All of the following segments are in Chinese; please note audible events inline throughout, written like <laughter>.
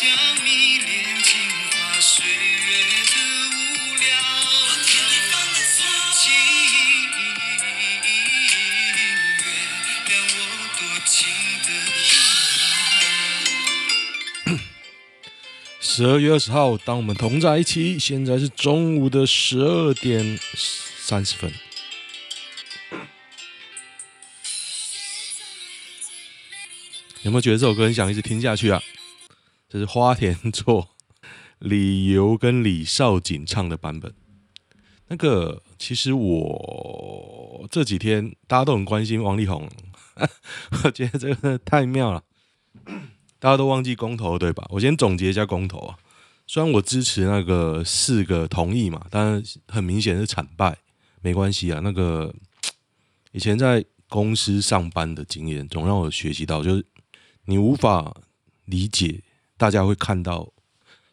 十二月二十号，当我们同在一起。现在是中午的十二点三十分。有没有觉得这首歌很想一直听下去啊？这是花田错、<laughs> 李游跟李少锦唱的版本。那个，其实我这几天大家都很关心王力宏，<laughs> 我觉得这个太妙了。大家都忘记公投对吧？我先总结一下公投啊。虽然我支持那个四个同意嘛，但很明显是惨败。没关系啊，那个以前在公司上班的经验，总让我学习到，就是你无法理解，大家会看到，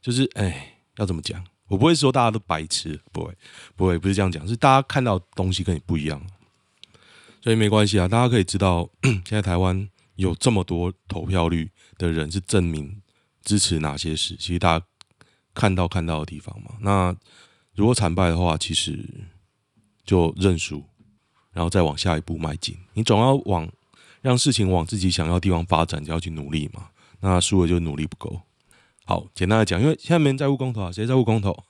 就是哎，要怎么讲？我不会说大家都白痴，不会，不会，不是这样讲，是大家看到东西跟你不一样，所以没关系啊。大家可以知道，<clears throat> 现在台湾有这么多投票率。的人是证明支持哪些事，其实大家看到看到的地方嘛。那如果惨败的话，其实就认输，然后再往下一步迈进。你总要往让事情往自己想要的地方发展，就要去努力嘛。那输了就努力不够。好，简单的讲，因为现在没人在乎公投啊，谁在乎公投？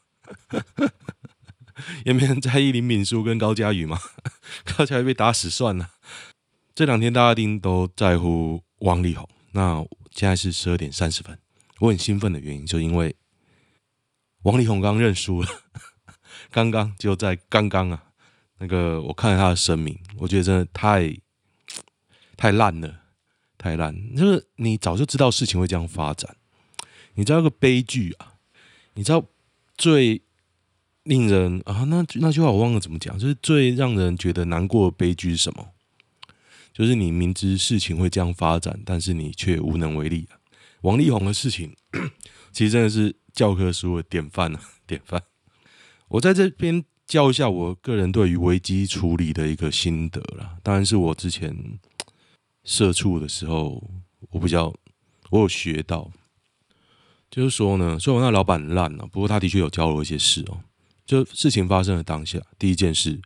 <laughs> 也没人在意林敏书跟高嘉瑜嘛？<laughs> 高嘉瑜被打死算了。这两天大家一定都在乎王力宏。那现在是十二点三十分，我很兴奋的原因，就因为王力宏刚认输了，<laughs> 刚刚就在刚刚啊，那个我看了他的声明，我觉得真的太太烂了，太烂，就是你早就知道事情会这样发展，你知道个悲剧啊，你知道最令人啊，那那句话我忘了怎么讲，就是最让人觉得难过的悲剧是什么？就是你明知事情会这样发展，但是你却无能为力！王力宏的事情，<coughs> 其实真的是教科书的典范啊，<laughs> 典范。我在这边教一下我个人对于危机处理的一个心得啦。当然是我之前社畜的时候，我比较我有学到，就是说呢，虽然我那老板烂了，不过他的确有教我一些事哦。就事情发生的当下，第一件事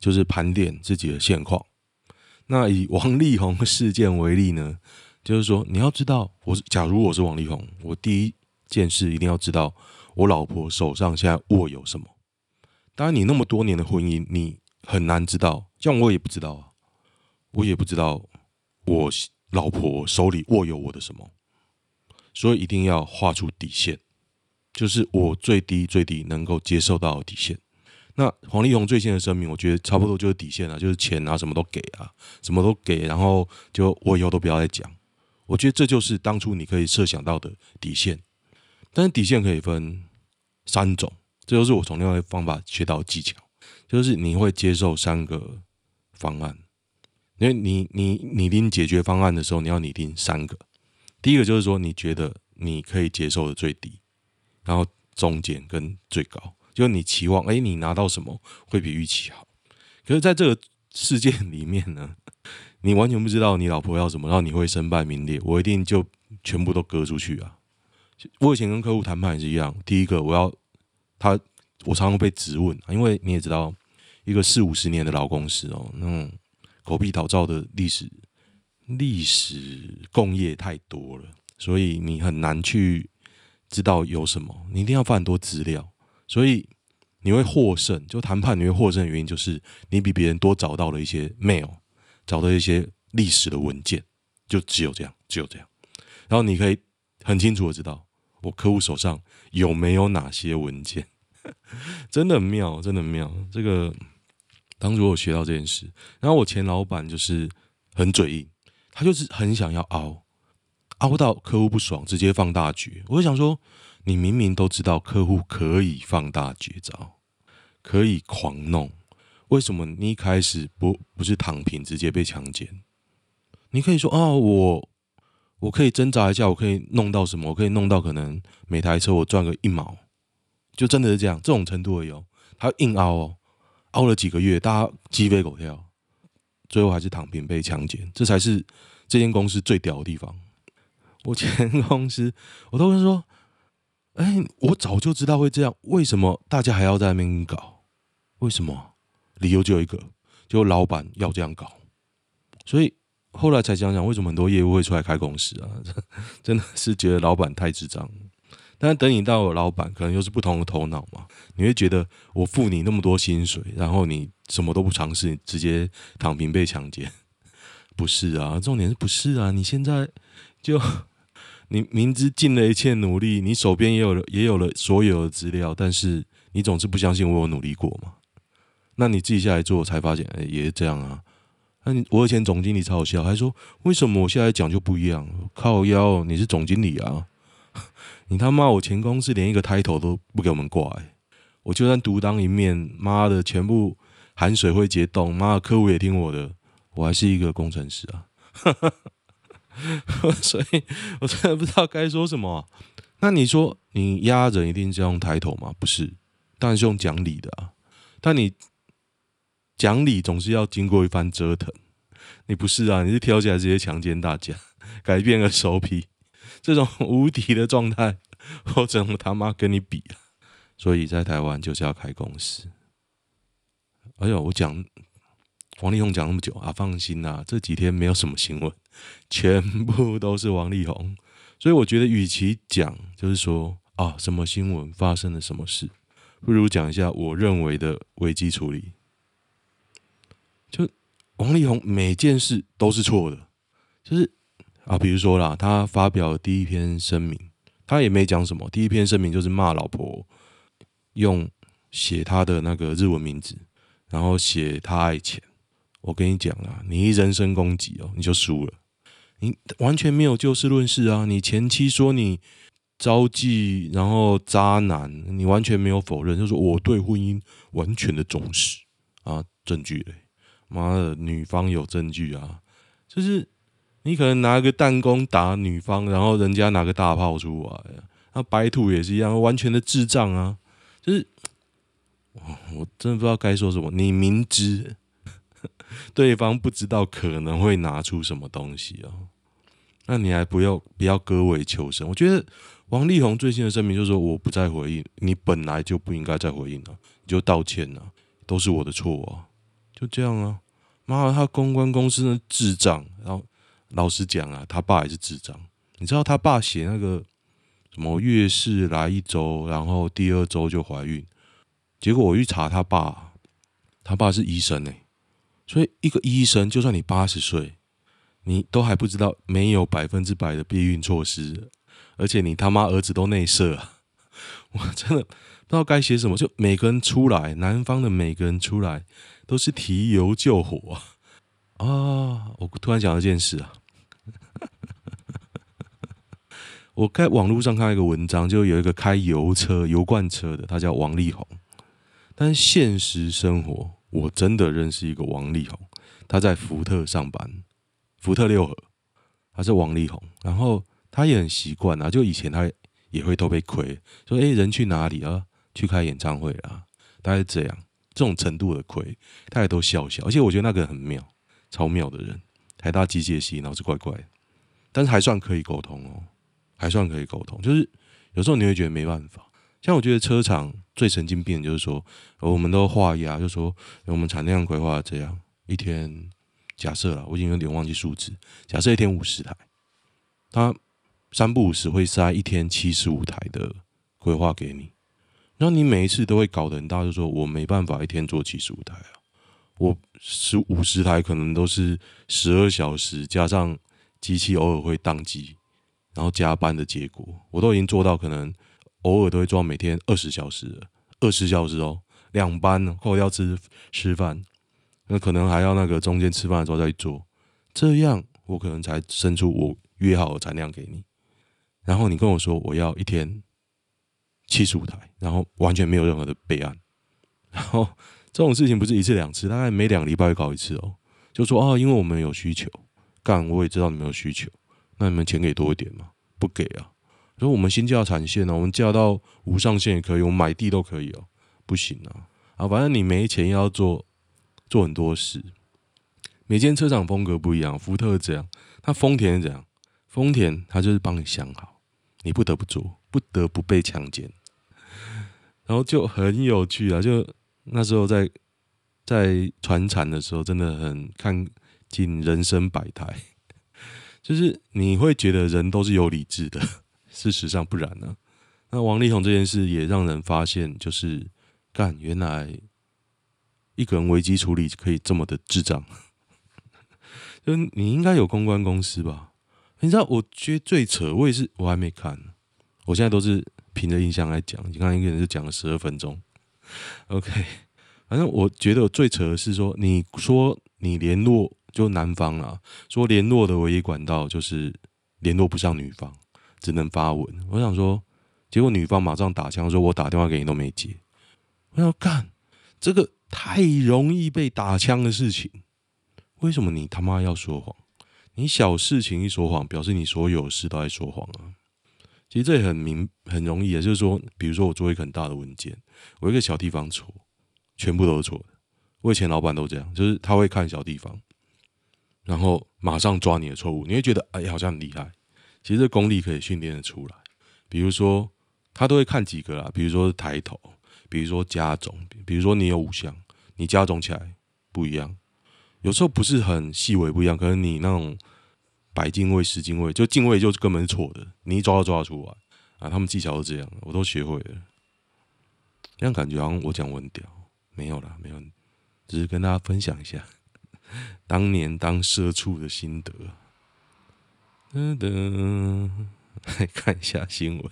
就是盘点自己的现况。那以王力宏事件为例呢，就是说你要知道，我假如我是王力宏，我第一件事一定要知道我老婆手上现在握有什么。当然，你那么多年的婚姻，你很难知道，像我也不知道啊，我也不知道我老婆手里握有我的什么，所以一定要画出底线，就是我最低最低能够接受到的底线。那王力宏最新的声明，我觉得差不多就是底线了，就是钱啊，什么都给啊，什么都给，然后就我以后都不要再讲。我觉得这就是当初你可以设想到的底线，但是底线可以分三种，这就是我从另外一个方法学到的技巧，就是你会接受三个方案，因为你你拟定解决方案的时候，你要拟定三个，第一个就是说你觉得你可以接受的最低，然后中间跟最高。就你期望，哎，你拿到什么会比预期好？可是在这个事件里面呢，<laughs> 你完全不知道你老婆要什么，然后你会身败名裂。我一定就全部都割出去啊！我以前跟客户谈判也是一样，第一个我要他，我常常被质问，因为你也知道，一个四五十年的老公司哦，那种狗屁倒灶的历史历史共业太多了，所以你很难去知道有什么，你一定要放很多资料。所以你会获胜，就谈判你会获胜的原因就是你比别人多找到了一些 mail，找到一些历史的文件，就只有这样，只有这样。然后你可以很清楚的知道我客户手上有没有哪些文件，<laughs> 真的很妙，真的很妙。这个当初我学到这件事，然后我前老板就是很嘴硬，他就是很想要凹，凹到客户不爽，直接放大绝。我就想说。你明明都知道客户可以放大绝招，可以狂弄，为什么你一开始不不是躺平直接被强奸？你可以说啊、我我可以挣扎一下，我可以弄到什么？我可以弄到可能每台车我赚个一毛，就真的是这样，这种程度而已哦。他硬凹哦，熬了几个月，大家鸡飞狗跳，最后还是躺平被强奸，这才是这间公司最屌的地方。我前公司，我都会说，哎、我早就知道会这样，为什么大家还要在那边搞？为什么？理由只有一个，就老板要这样搞。所以后来才想想，为什么很多业务会出来开公司啊？<laughs> 真的是觉得老板太智障了。但等你到老板，可能又是不同的头脑嘛。你会觉得我付你那么多薪水，然后你什么都不尝试，直接躺平被强奸？<laughs> 不是啊，重点是不是啊？你现在就 <laughs> 你明知尽了一切努力，你手边也有了也有了所有的资料，但是你总是不相信我有努力过嘛？那你自己下来做，才发现哎、也是这样啊。那你我以前总经理超好笑，还说为什么我现在讲就不一样？靠腰，你是总经理啊。你他妈！我前公司连一个 title 都不给我们挂，欸，我就算独当一面，妈的，全部含水会结冻，妈的，客户也听我的，我还是一个工程师啊！<laughs> 所以我真的不知道该说什么。那你说你压人一定是用 title 吗？不是，当然是用讲理的啊。但你讲理总是要经过一番折腾，你不是啊？你是挑起来直接强奸大家，改变个手皮。这种 <laughs> 无敌的状态，<laughs> 我怎么他妈跟你比？所以在台湾就是要开公司。哎呦，我讲王力宏讲那么久啊，放心啦，这几天没有什么新闻，<laughs> 全部都是王力宏。所以我觉得，与其讲就是说啊，什么新闻发生了什么事，不如讲一下我认为的危机处理。就王力宏每件事都是错的，就是。啊，比如说啦，他发表第一篇声明，他也没讲什么。第一篇声明就是骂老婆，用写他的那个日文名字，然后写他爱钱。我跟你讲啊，你一人身攻击哦，你就输了。你完全没有就事论事啊！你前妻说你招妓，然后渣男，你完全没有否认，就说我对婚姻完全的重视啊，证据嘞？妈的，女方有证据啊，就是。你可能拿个弹弓打女方，然后人家拿个大炮出来，那白兔也是一样，完全的智障啊！就是，我我真的不知道该说什么。你明知 <laughs> 对方不知道可能会拿出什么东西啊，那你还不要不要割尾求生？我觉得王力宏最新的声明就是说我不再回应，你本来就不应该再回应了，你就道歉了，都是我的错啊，就这样啊！妈的，他公关公司的智障，然后。老实讲啊，他爸也是智障。你知道他爸写那个什么月事来一周，然后第二周就怀孕，结果我去查他爸，他爸是医生呢、所以一个医生，就算你八十岁，你都还不知道没有百分之百的避孕措施，而且你他妈儿子都内射啊，<laughs> 我真的不知道该写什么。就每个人出来，男方的每个人出来都是提油救火啊！啊，我突然想到一件事啊。我在网络上看到一个文章，就有一个开油车、油罐车的，他叫王力宏。但现实生活，我真的认识一个王力宏，他在福特上班，福特六合，他是王力宏。然后他也很习惯啊，就以前他也会偷被亏，说：“哎，人去哪里啊？去开演唱会啊？”大概这样，这种程度的亏，大家都笑笑。而且我觉得那个很妙，超妙的人，台大机械系，脑子怪怪的，但是还算可以沟通哦。还算可以沟通，就是有时候你会觉得没办法。像我觉得车厂最神经病，就是说我们都画押，就是说我们产量规划这样一天，假设啦，我已经有点忘记数字，假设一天五十台，他三不五时会塞一天七十五台的规划给你，然后你每一次都会搞得很大，就说我没办法一天做七十五台啊，我十五十台可能都是十二小时加上机器偶尔会宕机。然后加班的结果，我都已经做到，可能偶尔都会做到每天二十小时，二十小时哦，两班，或者要吃吃饭，那可能还要那个中间吃饭的时候再做，这样我可能才生出我约好的产量给你。然后你跟我说我要一天七十五台，然后完全没有任何的备案，然后这种事情不是一次两次，大概每两个礼拜会搞一次哦，就说啊，因为我们有需求，干，我也知道你们有需求。那你们钱给多一点吗？不给啊！所以我们新架产线呢，我们架到无上限也可以，我们买地都可以哦。不行啊！啊，反正你没钱要做做很多事。每间车厂风格不一样，福特这样，那丰田是这样，丰田他就是帮你想好，你不得不做，不得不被强奸，然后就很有趣啊！就那时候在在传产的时候，真的很看尽人生百态，就是你会觉得人都是有理智的，<laughs> 事实上不然呢、那王力宏这件事也让人发现，就是干原来一个人危机处理可以这么的智障。<laughs> 就你应该有公关公司吧？你知道，我觉得最扯，我也是，我还没看。我现在都是凭着印象来讲。你看，一个人就讲了十二分钟。OK，反正我觉得最扯的是说，你说你联络就男方啊，说联络的唯一管道就是联络不上女方，只能发文。我想说，结果女方马上打枪说：“我打电话给你都没接。”我要干这个太容易被打枪的事情。为什么你他妈要说谎？你小事情一说谎，表示你所有事都在说谎啊！其实这也很明很容易啊，就是说，比如说我做一个很大的文件，我一个小地方错，全部都是错的。我以前老板都这样，就是他会看小地方，然后马上抓你的错误，你会觉得哎，好像很厉害。其实这功力可以训练的出来。比如说，他都会看几个啦，比如说抬头，比如说加总，比如说你有五项，你加总起来不一样。有时候不是很细微不一样，可能你那种百进位、十进位，就进位就根本是错的，你一抓都抓得出来啊！他们技巧都这样，我都学会了。这样感觉好像我讲我很屌，没有啦，没有，只是跟大家分享一下当年当社畜的心得。噔噔，<laughs> 来看一下新闻，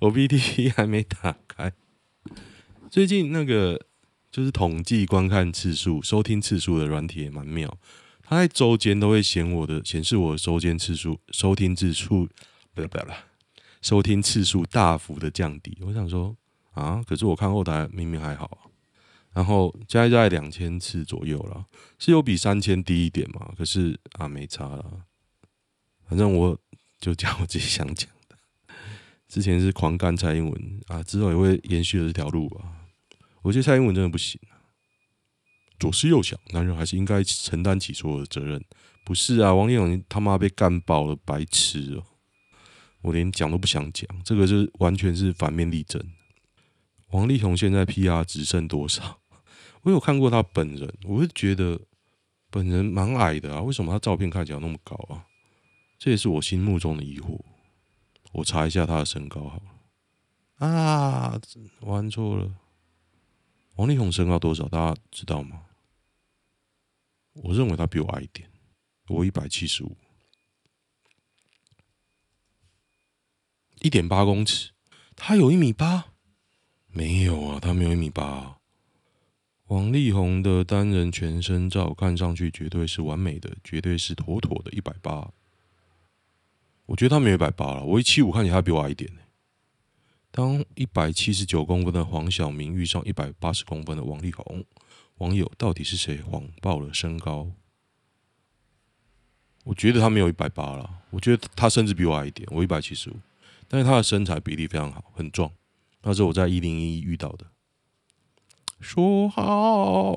我 PTT <laughs> 还没打开，最近那个。就是统计观看次数、收听次数的软体也蛮妙，它在周间都会显我的显示我收间次数、收听次数，不要不要了，收听次数大幅的降低。我想说啊，可是我看后台明明还好啊，然后加在两千次左右了，是有比三千低一点嘛？可是啊，没差了，反正我就讲我自己想讲的。之前是狂干蔡英文啊，之后也会延续的这条路吧。我觉得蔡英文真的不行啊！左思右想，男人还是应该承担起所有的责任。不是啊，王力宏他妈被干爆了，白痴哦！我连讲都不想讲，这个是完全是反面例证。王力宏现在 PR 值剩多少？我有看过他本人，我会觉得本人蛮矮的啊，为什么他照片看起来那么高啊？这也是我心目中的疑惑。我查一下他的身高好了。啊，玩错了。王力宏身高多少？大家知道吗？我认为他比我矮一点，我一百七十五，一点八公尺。他有一米八？没有啊，他没有一米八啊。王力宏的单人全身照看上去绝对是完美的，绝对是妥妥的一百八。我觉得他没有一百八了，我一七五，看起来他比我矮一点。当一百七十九公分的黄晓明遇上一百八十公分的王力宏，网友到底是谁谎报了身高？我觉得他没有一百八了，我觉得他甚至比我矮一点，我一百七十五，但是他的身材比例非常好，很壮。那是我在一零一遇到的。说好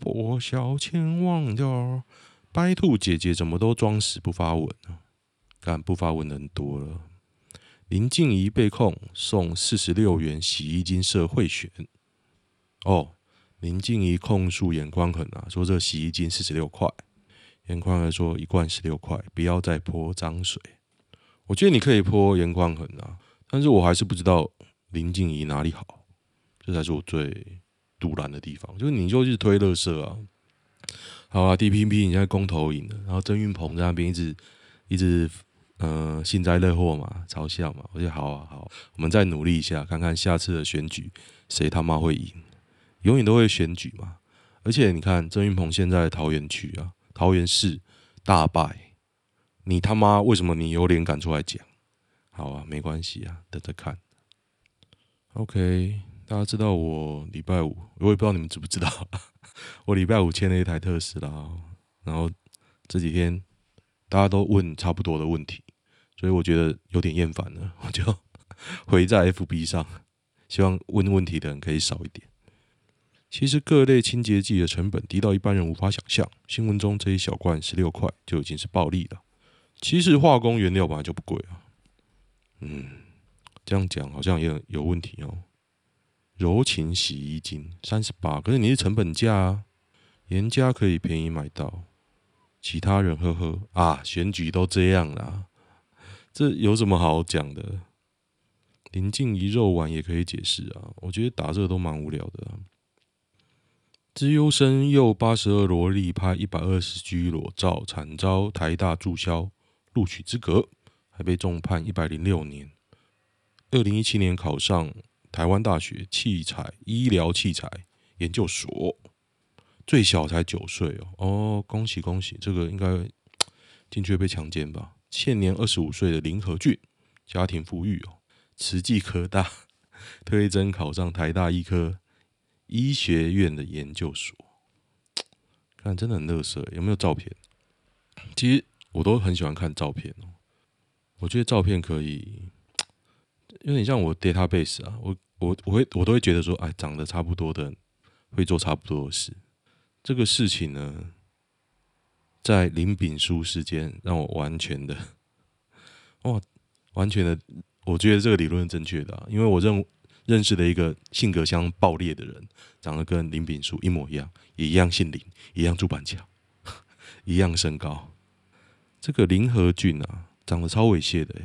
不笑千万条，白兔姐姐怎么都装死不发文呢？干不发文的人多了。林静怡被控送四十六元洗衣精社贿选。哦，林静怡控诉颜宽恒啊，说这洗衣精四十六块，颜宽恒说一罐十六块，不要再泼脏水。我觉得你可以泼颜宽恒啊，但是我还是不知道林静怡哪里好，这才是我最阻拦的地方。就是你就是推乐色啊，好啊，DPP 你现在公投赢了，然后郑运鹏在那边一直一直。嗯、呃，幸灾乐祸嘛，嘲笑嘛，我觉得好啊，好，我们再努力一下，看看下次的选举谁他妈会赢，永远都会选举嘛。而且你看郑运鹏现在桃园区啊，桃园市大败，你他妈为什么你有脸敢出来讲？好啊，没关系啊，等着看。OK，大家知道我礼拜五，我也不知道你们知不知道，<laughs> 我礼拜五签了一台特斯拉，然后这几天大家都问差不多的问题。所以我觉得有点厌烦了，我就 <laughs> 回在 FB 上，希望问问题的人可以少一点。其实各类清洁剂的成本低到一般人无法想象。新闻中这一小罐十六块就已经是暴利了。其实化工原料本来就不贵啊。嗯，这样讲好像也有问题哦。柔情洗衣精三十八，可是你是成本价啊，严家可以便宜买到，其他人呵呵啊，选举都这样啦，这有什么好讲的？林静怡肉丸也可以解释啊，我觉得打这个都蛮无聊的。资优生又八十二萝莉拍一百二十 G 裸照，惨遭台大注销录取资格，还被重判一百零六年。二零一七年考上台湾大学器材医疗器材研究所，最小才九岁哦哦，恭喜恭喜！这个应该进去被强奸吧？现年二十五岁的林和俊，家庭富裕哦，慈济科大 <laughs> 推甄考上台大医科。医学院的研究所，看真的很乐色，有没有照片？其实我都很喜欢看照片哦。我觉得照片可以有点像我 database 啊，我我我会我都会觉得说，哎，长得差不多的会做差不多的事。这个事情呢，在林炳书事件让我完全的，哇，完全的，我觉得这个理论是正确的啊，因为我认。认识的一个性格相爆裂的人，长得跟林炳书一模一样，也一样姓林，一样住板桥，<laughs> 一样身高。这个林和俊啊，长得超猥亵的，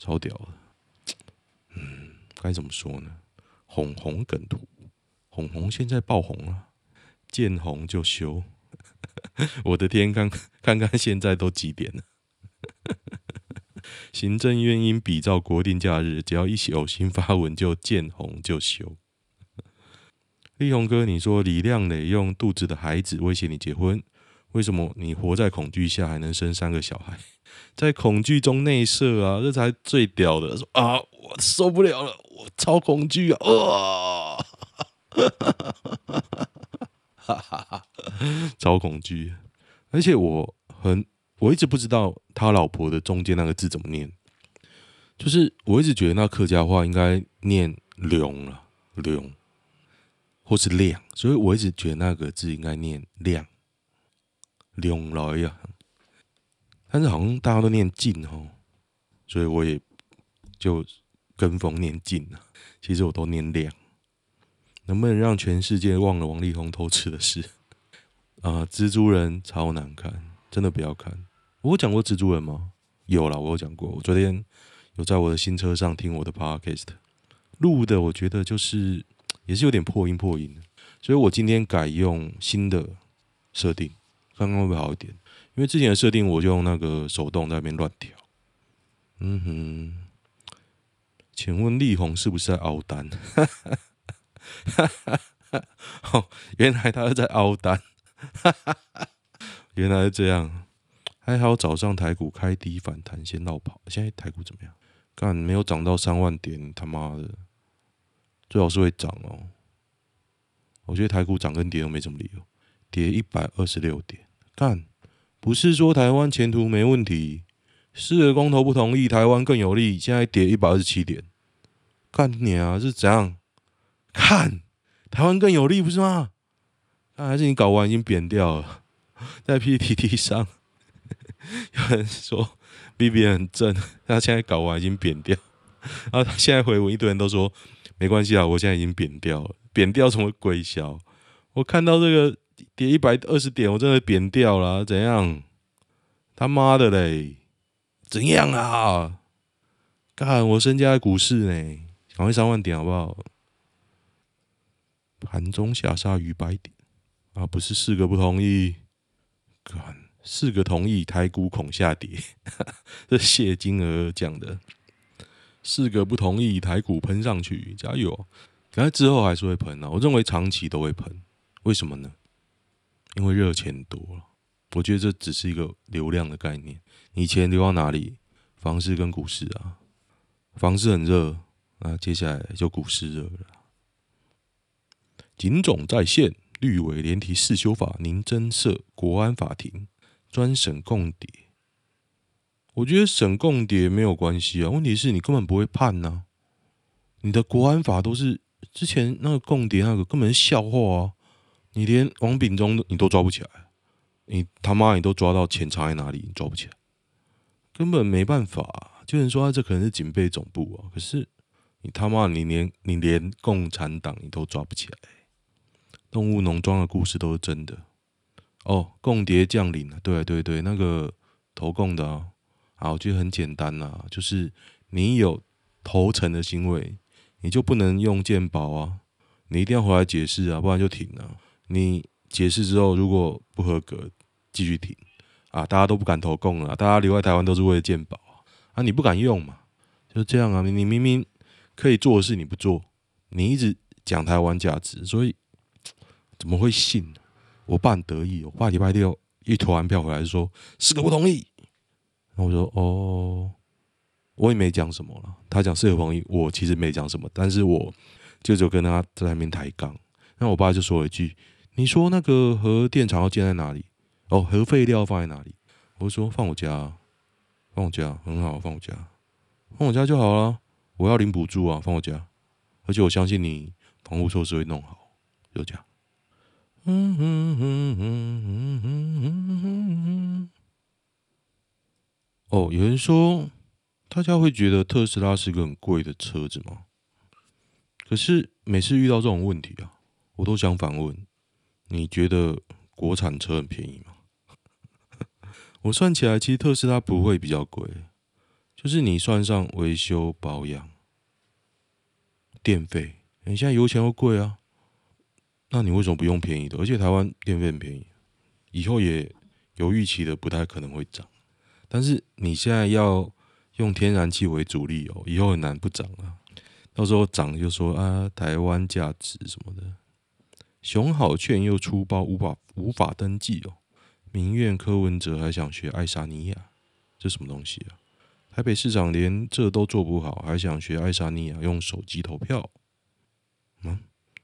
超屌的。嗯，该怎么说呢？红红梗图，红红现在爆红了，见红就修。<laughs> 我的天，看看看现在都几点了？<laughs> 行政院应比照国定假日，只要一有新发文就见红就修。力宏哥，你说李靓磊用肚子的孩子威胁你结婚，为什么你活在恐惧下还能生三个小孩？<laughs> 在恐惧中内射啊，这才最屌的。说啊，受不了了，我超恐惧啊！哇，哈哈哈，超恐惧，而且我很。我一直不知道他老婆的中间那个字怎么念，就是我一直觉得那客家话应该念“龙”了，“龙”或是“亮”，所以我一直觉得那个字应该念“亮”，“龙来呀”。但是好像大家都念“进”哦，所以我也就跟风念“进”啊。其实我都念“亮”，能不能让全世界忘了王力宏偷吃的事？啊，<laughs> 蜘蛛人超难看，真的不要看。我讲过蜘蛛人吗？有啦，我有讲过。我昨天有在我的新车上听我的 podcast 录的，我觉得就是也是有点破音破音，所以我今天改用新的设定，看看会不会好一点。因为之前的设定我就用那个手动在那边乱调。嗯哼，请问力宏是不是在凹单？<laughs> 哦，原来他是在凹单，<laughs> 原来是这样。还好早上台股开低反弹，先落跑。现在台股怎么样？干没有涨到三万点，他妈的，最好是会涨哦。我觉得台股涨跟跌都没什么理由，跌一百二十六点。干不是说台湾前途没问题，四个公投不同意，台湾更有利。现在跌一百二十七点，干你啊是怎样？看台湾更有利不是吗？那还是你搞完已经扁掉了，在 PTT <laughs> 上。有人说 B B 很正，他现在搞完已经扁掉，然后他现在回我，一堆人都说没关系啊，我现在已经扁掉了，扁掉什么鬼小？我看到这个跌一百二十点，我真的扁掉了，怎样？他妈的嘞，怎样啊？看我身家在股市呢，赶快三万点好不好？盘中下杀逾百点啊，不是四个不同意，看。四个同意，台股恐下跌，<laughs> 这谢金娥讲的。四个不同意，台股喷上去，加油！可是之后还是会喷啊，我认为长期都会喷，为什么呢？因为热钱多了。我觉得这只是一个流量的概念，你钱流到哪里？房市跟股市啊，房市很热，那接下来就股市热了。警总在线，绿委连提四修法，您增设国安法庭。专审共谍，我觉得审共谍没有关系啊。问题是你根本不会判呐、你的国安法都是之前那个共谍那个根本是笑话啊。你连王炳忠你都抓不起来，你他妈你都抓到钱藏在哪里，你抓不起来。根本没办法。就能说他这可能是警备总部啊，可是你他妈你连你连共产党你都抓不起来。动物农庄的故事都是真的哦，共谍降临了，对对对，那个投共的啊，啊，我觉得很简单呐，就是你有投诚的行为，你就不能用鉴宝啊，你一定要回来解释啊，不然就停了。你解释之后如果不合格，继续停啊，大家都不敢投共了，大家留在台湾都是为了健保。啊！你不敢用嘛？就这样啊！你你明明可以做的事你不做，你一直讲台湾价值，所以怎么会信？我爸很得意，我爸礼拜六一投完票回来就说四个不同意。然后我说哦，我也没讲什么了。他讲四个不同意，我其实没讲什么，但是我就就跟他在那边抬杠。那我爸就说了一句：“你说那个核电厂要建在哪里？哦，核废料放在哪里？”我说：“放我家。”放我家很好，放我家，放我家就好了。我要领补助啊，放我家。而且我相信你防护措施会弄好，就这样。嗯嗯嗯嗯嗯嗯嗯嗯。哦，有人说大家会觉得特斯拉是个很贵的车子吗？可是每次遇到这种问题啊，我都想反问：你觉得国产车很便宜吗？我算起来，其实特斯拉不会比较贵，就是你算上维修保养、电费，你现在油钱又贵啊，那你为什么不用便宜的？而且台湾电费很便宜，以后也有预期的不太可能会涨。但是你现在要用天然气为主力哦，以后很难不涨啊。到时候涨就说啊，台湾价值什么的，熊好券又出包，无法无法登记哦。民怨柯文哲还想学爱沙尼亚，这什么东西啊？台北市长连这都做不好，还想学爱沙尼亚用手机投票？嗯，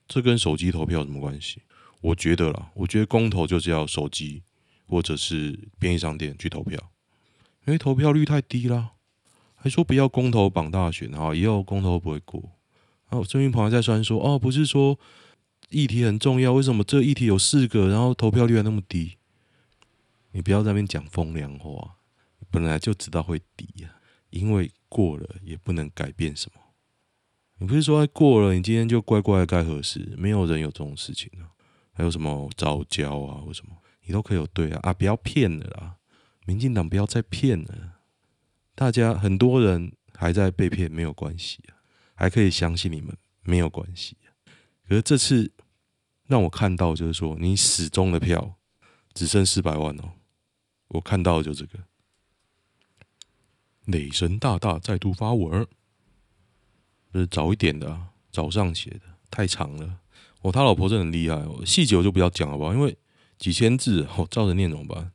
这跟手机投票有什么关系？我觉得啦，我觉得公投就是要手机或者是便利商店去投票，因为投票率太低啦。还说不要公投绑大选啊，以后公投不会过。然后郑云鹏还在酸说哦，不是说议题很重要，为什么这议题有四个，然后投票率还那么低？你不要在那边讲风凉话，本来就知道会低呀，因为过了也不能改变什么。你不是说过了，你今天就乖乖的该核实？没有人有这种事情啊。还有什么藻礁啊，或什么，你都可以有对啊啊！不要骗了啦，民进党不要再骗了。大家很多人还在被骗，没有关系啊，还可以相信你们，没有关系啊。可是这次让我看到，就是说你始终的票只剩四百万哦。我看到就这个，雷神大大再度发文，不是早一点的，早上写的，太长了。哦，他老婆真的很厉害哦，细节我就不要讲了吧，因为几千字，我照着念怎么办？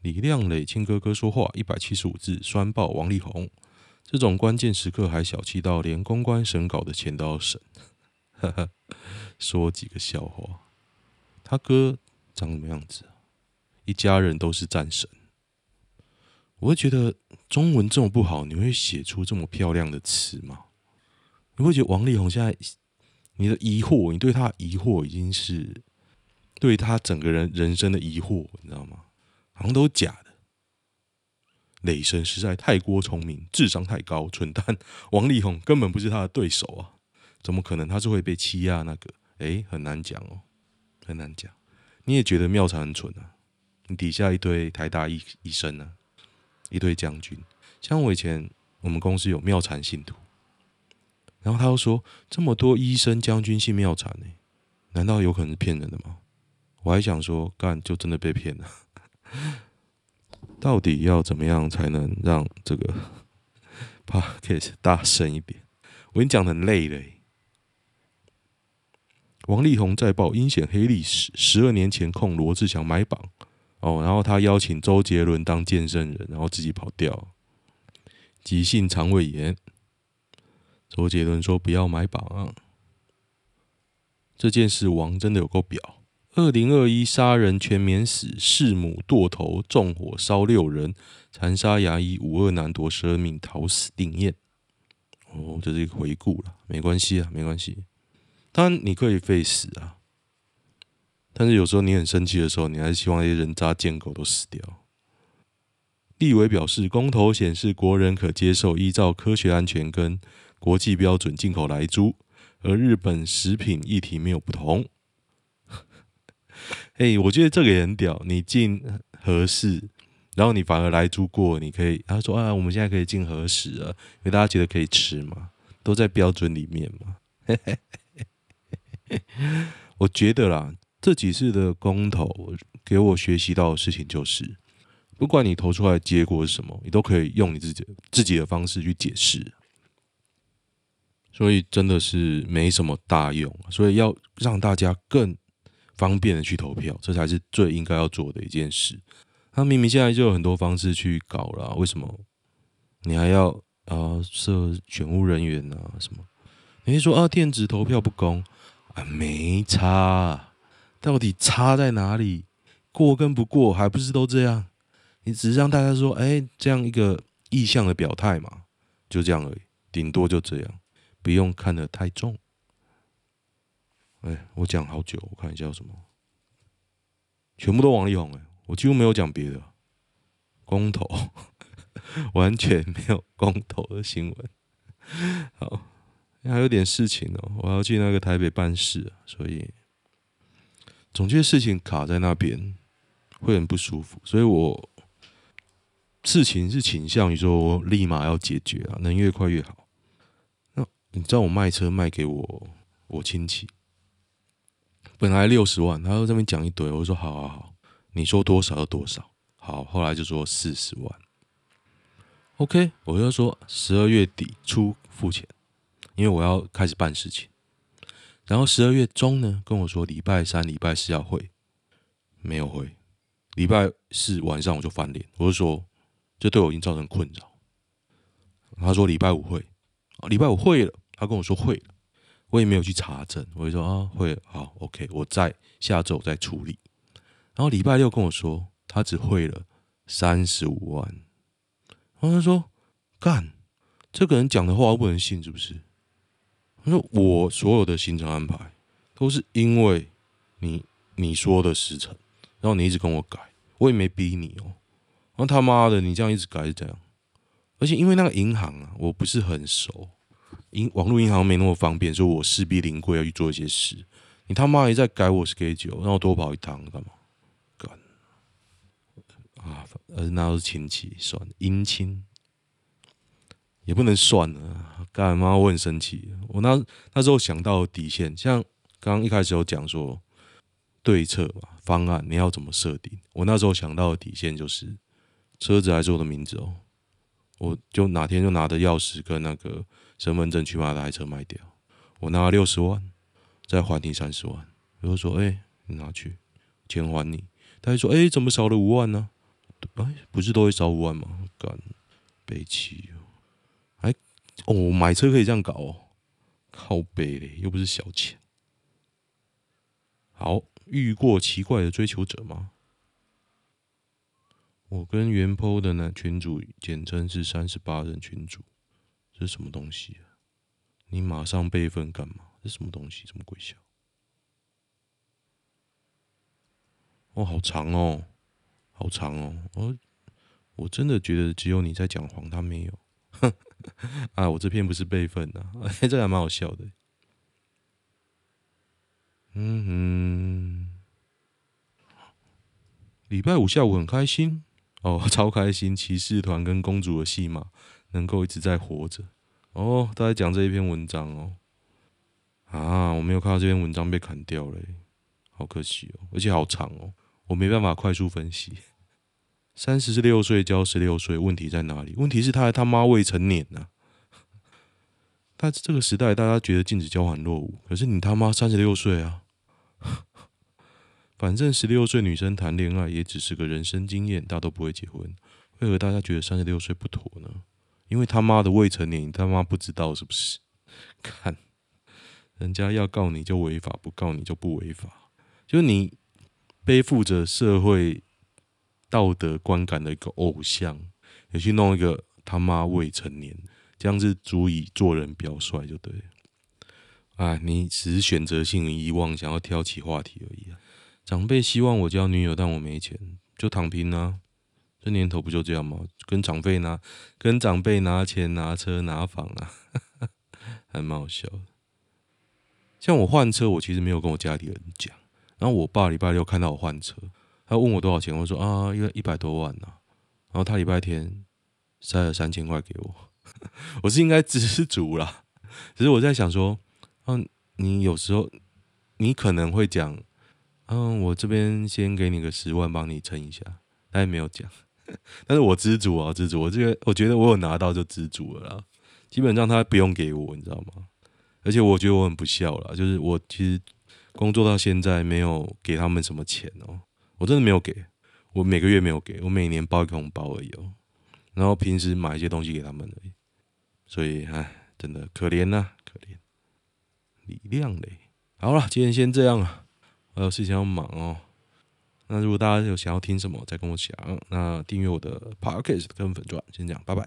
李亮磊亲哥哥说话一百七十五字，酸爆王力宏，这种关键时刻还小气到连公关审稿的钱都要省，哈哈，说几个笑话，他哥长什么样子？一家人都是战神，我会觉得中文这么不好，你会写出这么漂亮的词吗？你会觉得王力宏现在你的疑惑，你对他疑惑已经是对他整个人人生的疑惑，你知道吗？好像都是假的。雷神实在太过聪明，智商太高，蠢蛋。王力宏根本不是他的对手啊！怎么可能他是会被欺压那个？诶，很难讲哦，很难讲。你也觉得妙常很蠢啊？你底下一堆台大医医生呢、啊，一堆将军。像我以前我们公司有妙禅信徒，然后他又说这么多医生将军信妙禅呢，难道有可能是骗人的吗？我还想说干就真的被骗了。到底要怎么样才能让这个 podcast 大声一点？我跟你讲很累嘞。王力宏再爆阴险黑历史，十二年前控罗志祥买榜。哦，然后他邀请周杰伦当见证人，然后自己跑掉，急性肠胃炎。周杰伦说不要买榜啊。这件事王真的有够表。二零二一杀人全免死，弑母剁头，纵火烧六人，残杀牙医，五二男夺十二命逃死定验。哦，这是一个回顾了，没关系啊，没关系。当然你可以废死啊。但是有时候你很生气的时候，你还是希望那些人渣贱狗都死掉。立委表示，公投显示国人可接受依照科学安全跟国际标准进口莱猪，而日本食品议题没有不同。<laughs> 哎，我觉得这个也很屌，你进合适，然后你反而莱猪过，你可以他说啊，我们现在可以进合适了，因为大家觉得可以吃嘛，都在标准里面嘛。<laughs> 我觉得啦，这几次的公投给我学习到的事情就是。不管你投出来结果是什么，你都可以用你自己自己的方式去解释，所以真的是没什么大用。所以要让大家更方便的去投票，这才是最应该要做的一件事。他明明现在就有很多方式去搞了，为什么你还要啊设选务人员啊什么？你说啊电子投票不公啊？没差，到底差在哪里？过跟不过还不是都这样？你只是让大家说，哎，这样一个意向的表态嘛，就这样而已，顶多就这样，不用看得太重。哎，我讲好久，我看一下有什么，全部都王力宏哎，我几乎没有讲别的，公投，<laughs> 完全没有公投的新闻。好，还有点事情哦，我要去那个台北办事，所以总觉得事情卡在那边会很不舒服，所以我。事情是倾向于说我立马要解决啊，能越快越好。那你知道我卖车卖给我我亲戚，本来六十万，他在这边讲一堆，我说好好好，你说多少就多少。好，后来就说四十万。OK，我就说十二月底出付钱，因为我要开始办事情。然后十二月中呢，跟我说礼拜三、礼拜四要汇，没有汇。礼拜四晚上我就翻脸，我就说。这对我已经造成困扰。他说礼拜五会，礼拜五会了。他跟我说会了，我也没有去查证。我就说啊，会了，好，OK，我在下周再处理。然后礼拜六跟我说，他只汇了三十五万。然后他说，干，这个人讲的话我不能信，是不是？他说我所有的行程安排都是因为你你说的时辰，然后你一直跟我改，我也没逼你哦。然后他妈的，你这样一直改是这样，而且因为那个银行啊，我不是很熟，银网络银行没那么方便，所以我势必临柜要去做一些事。你他妈还在改我 schedule，让我多跑一趟干嘛？干啊！而那都是亲戚，算，姻亲也不能算了。干嘛？我很生气。我那那时候想到底线，像刚刚一开始有讲说对策嘛，方案你要怎么设定？我那时候想到的底线就是。车子还是我的名字哦，我就哪天就拿着钥匙跟那个身份证去把那台车卖掉，我拿了六十万，再还你三十万。比如说，哎、你拿去，钱还你。他就说，哎、怎么少了五万呢？哎、不是都会少五万吗？干，悲戚哦，买车可以这样搞哦，靠背嘞，又不是小钱。好，遇过奇怪的追求者吗？我跟原 PO 的男群主简称是三十八人群主，这是什么东西？你马上备份干嘛？这是什么东西？什么鬼笑？哦，好长哦，好长哦！我我真的觉得只有你在讲谎，他没有。<laughs> 啊，我这篇不是备份的，哎，<laughs> 这还蛮好笑的。嗯哼，礼拜五下午很开心。哦，超开心！骑士团跟公主的戏码能够一直在活着。哦，都在讲这一篇文章哦。啊，我没有看到这篇文章被砍掉了，好可惜哦，而且好长哦，我没办法快速分析。三十六岁交十六岁，问题在哪里？问题是他还他妈未成年呢、啊。<laughs> 但是这个时代，大家觉得禁止交往落伍，可是你他妈三十六岁啊！<laughs> 反正十六岁女生谈恋爱也只是个人生经验，大家都不会结婚。为何大家觉得三十六岁不妥呢？因为他妈的未成年，你他妈不知道是不是？<laughs> 看，人家要告你就违法，不告你就不违法。就是你背负着社会道德观感的一个偶像，也去弄一个他妈未成年，这样子足以做人表率就对了。哎，你只是选择性遗忘，想要挑起话题而已。长辈希望我交女友，但我没钱，就躺平啊。这年头不就这样吗？跟长辈拿，跟长辈拿钱、拿车、拿房啊，<laughs> 还蛮好笑的。像我换车，我其实没有跟我家里人讲。然后我爸礼拜六看到我换车，他问我多少钱，我说啊，因为一百多万呢、然后他礼拜天塞了三千块给我，<laughs> 我是应该知足啦。只是我在想说，嗯、你有时候你可能会讲，嗯、我这边先给你个十万，帮你撑一下。他也没有讲。<laughs> 但是我知足啊，知足。我这个我觉得我有拿到就知足了啦。基本上他不用给我，你知道吗？而且我觉得我很不孝啦，就是我其实工作到现在没有给他们什么钱哦，我真的没有给，我每个月没有给，我每年包一个红包而已哦。然后平时买一些东西给他们而已。所以唉，真的可怜呐，可怜。李亮嘞，好了，今天先这样啊，我有事情要忙哦。那如果大家有想要听什么，再跟我讲。那订阅我的 Podcast 跟粉钻，先这样，拜拜。